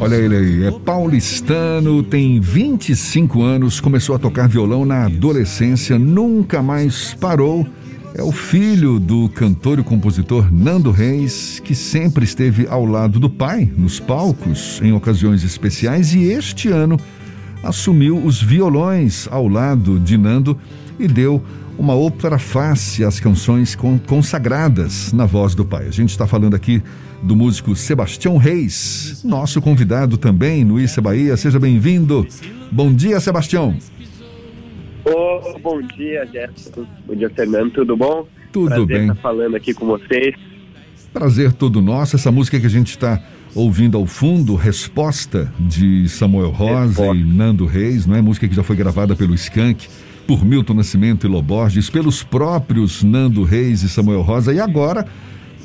Olha ele aí, é paulistano, tem 25 anos, começou a tocar violão na adolescência, nunca mais parou. É o filho do cantor e compositor Nando Reis, que sempre esteve ao lado do pai nos palcos em ocasiões especiais e este ano assumiu os violões ao lado de Nando e deu uma outra face às canções consagradas na voz do pai. A gente está falando aqui do músico Sebastião Reis, nosso convidado também no Issa Bahia. Seja bem-vindo. Bom dia, Sebastião. Oh, bom dia, Jefferson. Bom dia, Fernando. Tudo bom? Tudo Prazer bem. estar falando aqui com vocês. Prazer todo nosso. Essa música que a gente está ouvindo ao fundo, Resposta, de Samuel Rosa Resposta. e Nando Reis, não é? Música que já foi gravada pelo Skank, por Milton Nascimento e Loborges, pelos próprios Nando Reis e Samuel Rosa, e agora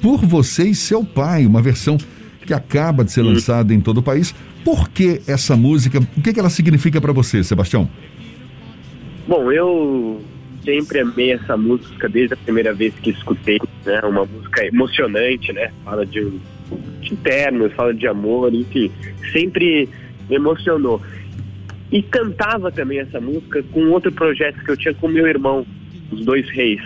por você e seu pai, uma versão que acaba de ser lançada em todo o país. Por que essa música? O que, que ela significa para você, Sebastião? Bom, eu sempre amei essa música desde a primeira vez que escutei, né? Uma música emocionante, né? Fala de, de terno, fala de amor, enfim, sempre me emocionou. E cantava também essa música com outro projeto que eu tinha com meu irmão, os dois reis.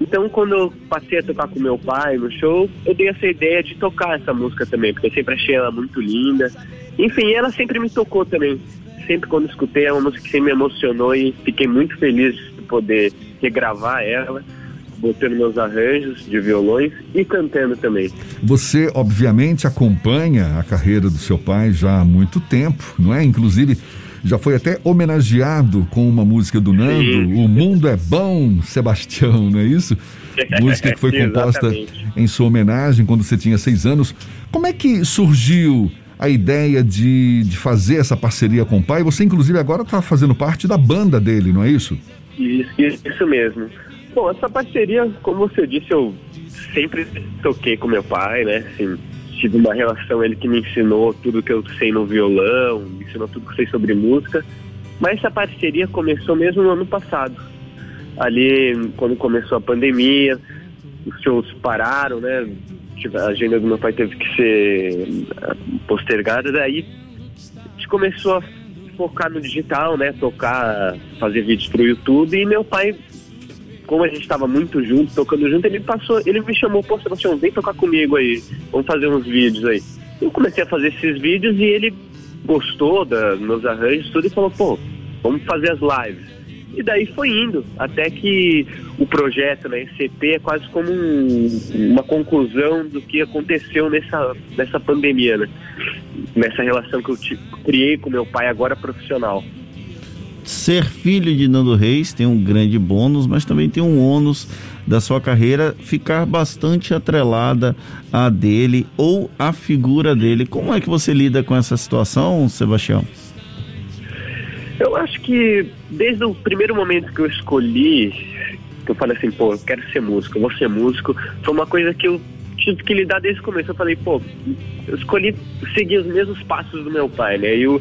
Então, quando eu passei a tocar com meu pai no show, eu dei essa ideia de tocar essa música também, porque eu sempre achei ela muito linda. Enfim, ela sempre me tocou também. Sempre quando escutei, é uma música que me emocionou e fiquei muito feliz de poder regravar ela, botando meus arranjos de violões e cantando também. Você, obviamente, acompanha a carreira do seu pai já há muito tempo, não é? Inclusive já foi até homenageado com uma música do Nando, Sim. O Mundo é Bom, Sebastião, não é isso? música que foi composta em sua homenagem quando você tinha seis anos. Como é que surgiu a ideia de, de fazer essa parceria com o pai? Você, inclusive, agora está fazendo parte da banda dele, não é isso? Isso, isso mesmo. Bom, essa parceria, como você disse, eu sempre toquei com meu pai, né? Assim, tive uma relação, ele que me ensinou tudo que eu sei no violão, me ensinou tudo que eu sei sobre música. Mas essa parceria começou mesmo no ano passado. Ali, quando começou a pandemia, os shows pararam, né? A agenda do meu pai teve que ser ah, postergada, daí a gente começou a focar no digital, né? Tocar, fazer vídeos pro YouTube e meu pai como a gente estava muito junto, tocando junto, ele passou, ele me chamou, pô, Sebastião, vem tocar comigo aí, vamos fazer uns vídeos aí. Eu comecei a fazer esses vídeos e ele gostou dos meus arranjos tudo e falou, pô, vamos fazer as lives. E daí foi indo, até que o projeto, né, CP é quase como um, uma conclusão do que aconteceu nessa, nessa pandemia, né? Nessa relação que eu criei com meu pai agora profissional ser filho de Nando Reis tem um grande bônus, mas também tem um ônus da sua carreira ficar bastante atrelada a dele ou a figura dele. Como é que você lida com essa situação, Sebastião? Eu acho que desde o primeiro momento que eu escolhi, que eu falei assim, pô, eu quero ser músico, eu vou ser músico, foi uma coisa que eu tive que lidar desde o começo. Eu falei, pô, eu escolhi seguir os mesmos passos do meu pai, né? E, o,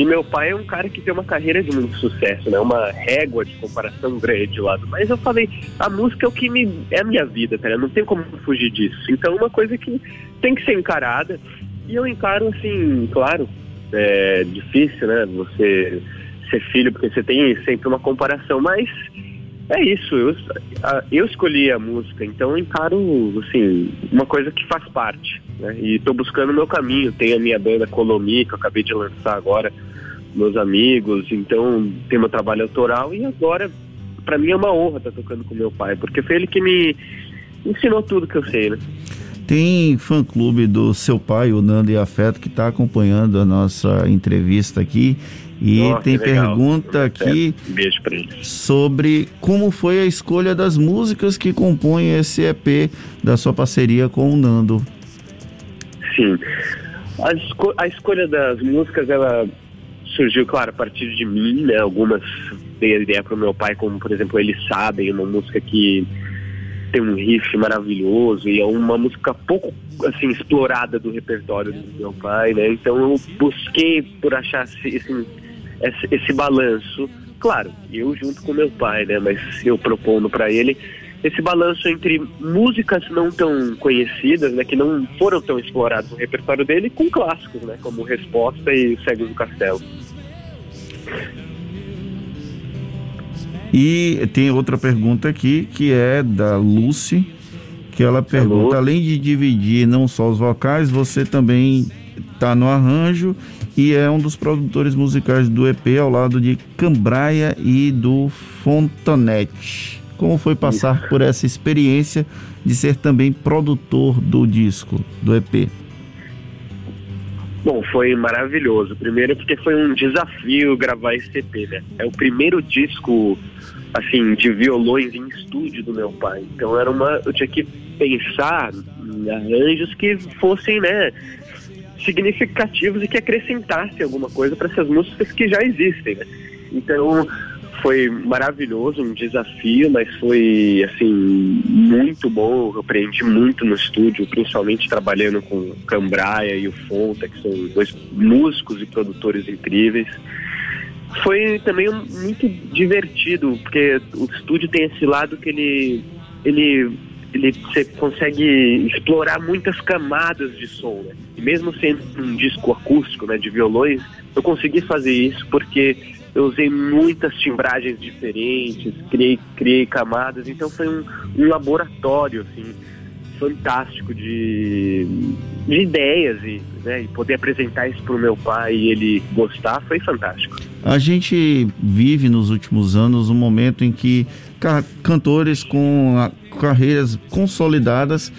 e meu pai é um cara que tem uma carreira de muito sucesso, né? Uma régua de comparação grande de lado. Mas eu falei, a música é o que me, é a minha vida, tá? Não tem como fugir disso. Então, é uma coisa que tem que ser encarada. E eu encaro, assim, claro, é difícil, né? Você ser filho, porque você tem sempre uma comparação, mas é isso, eu, eu escolhi a música, então eu encaro, assim, uma coisa que faz parte, né? E estou buscando o meu caminho, tem a minha banda Colomi, que eu acabei de lançar agora, meus amigos, então tem meu trabalho autoral e agora, para mim é uma honra estar tá tocando com meu pai, porque foi ele que me ensinou tudo que eu sei, né? Tem fã-clube do seu pai, o Nando e Afeto, que está acompanhando a nossa entrevista aqui e Nossa, tem pergunta aqui um sobre como foi a escolha das músicas que compõem esse EP da sua parceria com o Nando. Sim. A, esco a escolha das músicas, ela surgiu, claro, a partir de mim, né? Algumas dei a ideia para o meu pai, como por exemplo, Eles Sabem, uma música que tem um riff maravilhoso e é uma música pouco assim explorada do repertório do meu pai, né? Então eu busquei por achar assim, esse, esse balanço. Claro, eu junto com meu pai, né? Mas eu propondo para ele esse balanço entre músicas não tão conhecidas, né, que não foram tão exploradas no repertório dele, com clássicos, né, como Resposta e Cego do Castelo. E tem outra pergunta aqui, que é da Lucy, que ela pergunta, Alô? além de dividir não só os vocais, você também está no arranjo e é um dos produtores musicais do EP ao lado de Cambraia e do Fontanete. Como foi passar por essa experiência de ser também produtor do disco, do EP? Bom, foi maravilhoso. Primeiro porque foi um desafio gravar esse EP, né? É o primeiro disco, assim, de violões em estúdio do meu pai. Então era uma... Eu tinha que pensar em arranjos que fossem, né, significativos e que acrescentassem alguma coisa para essas músicas que já existem, né? Então foi maravilhoso, um desafio, mas foi assim muito bom. Eu aprendi muito no estúdio, principalmente trabalhando com o Cambraia e o Fonta, que são dois músicos e produtores incríveis. Foi também muito divertido, porque o estúdio tem esse lado que ele ele ele você consegue explorar muitas camadas de som, né? E mesmo sendo um disco acústico, né, de violões, eu consegui fazer isso porque eu usei muitas timbragens diferentes, criei, criei camadas, então foi um, um laboratório, assim, fantástico de, de ideias e, né, e poder apresentar isso para o meu pai e ele gostar foi fantástico. A gente vive nos últimos anos um momento em que cantores com carreiras consolidadas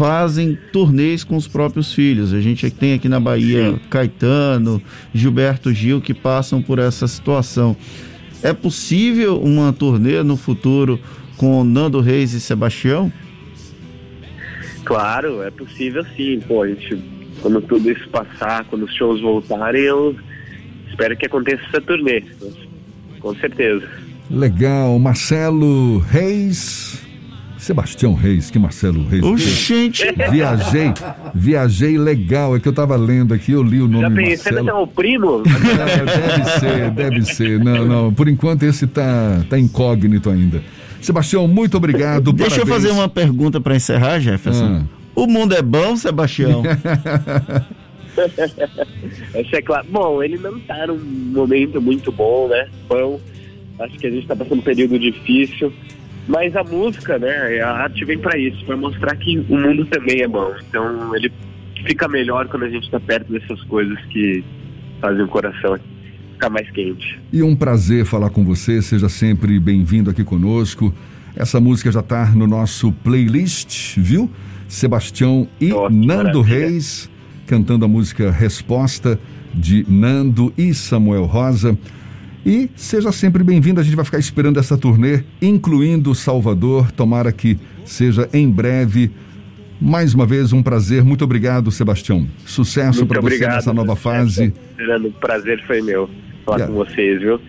fazem turnês com os próprios filhos. A gente tem aqui na Bahia Sim. Caetano, Gilberto Gil que passam por essa situação. É possível uma turnê no futuro com Nando Reis e Sebastião? Claro, é possível sim. Pô, a gente, quando tudo isso passar, quando os shows voltarem, eu espero que aconteça essa turnê. Com certeza. Legal. Marcelo Reis Sebastião Reis, que Marcelo Reis. Oxente! Viajei, viajei legal. É que eu tava lendo aqui, eu li o nome Já pensei, Marcelo. é o primo? Deve ser, deve ser. Não, não, por enquanto esse tá, tá incógnito ainda. Sebastião, muito obrigado. Deixa parabéns. eu fazer uma pergunta para encerrar, Jefferson. Ah. O mundo é bom, Sebastião? Isso é claro. Bom, ele não tá num momento muito bom, né? Bom, acho que a gente tá passando um período difícil. Mas a música, né, a arte vem para isso, para mostrar que o mundo também é bom. Então ele fica melhor quando a gente está perto dessas coisas que fazem o coração ficar mais quente. E um prazer falar com você, seja sempre bem-vindo aqui conosco. Essa música já está no nosso playlist, viu? Sebastião e Nossa, Nando maravilha. Reis cantando a música Resposta de Nando e Samuel Rosa. E seja sempre bem-vindo, a gente vai ficar esperando essa turnê, incluindo Salvador. Tomara que seja em breve. Mais uma vez, um prazer. Muito obrigado, Sebastião. Sucesso para você nessa nova fase. O prazer foi meu falar yeah. com vocês, viu?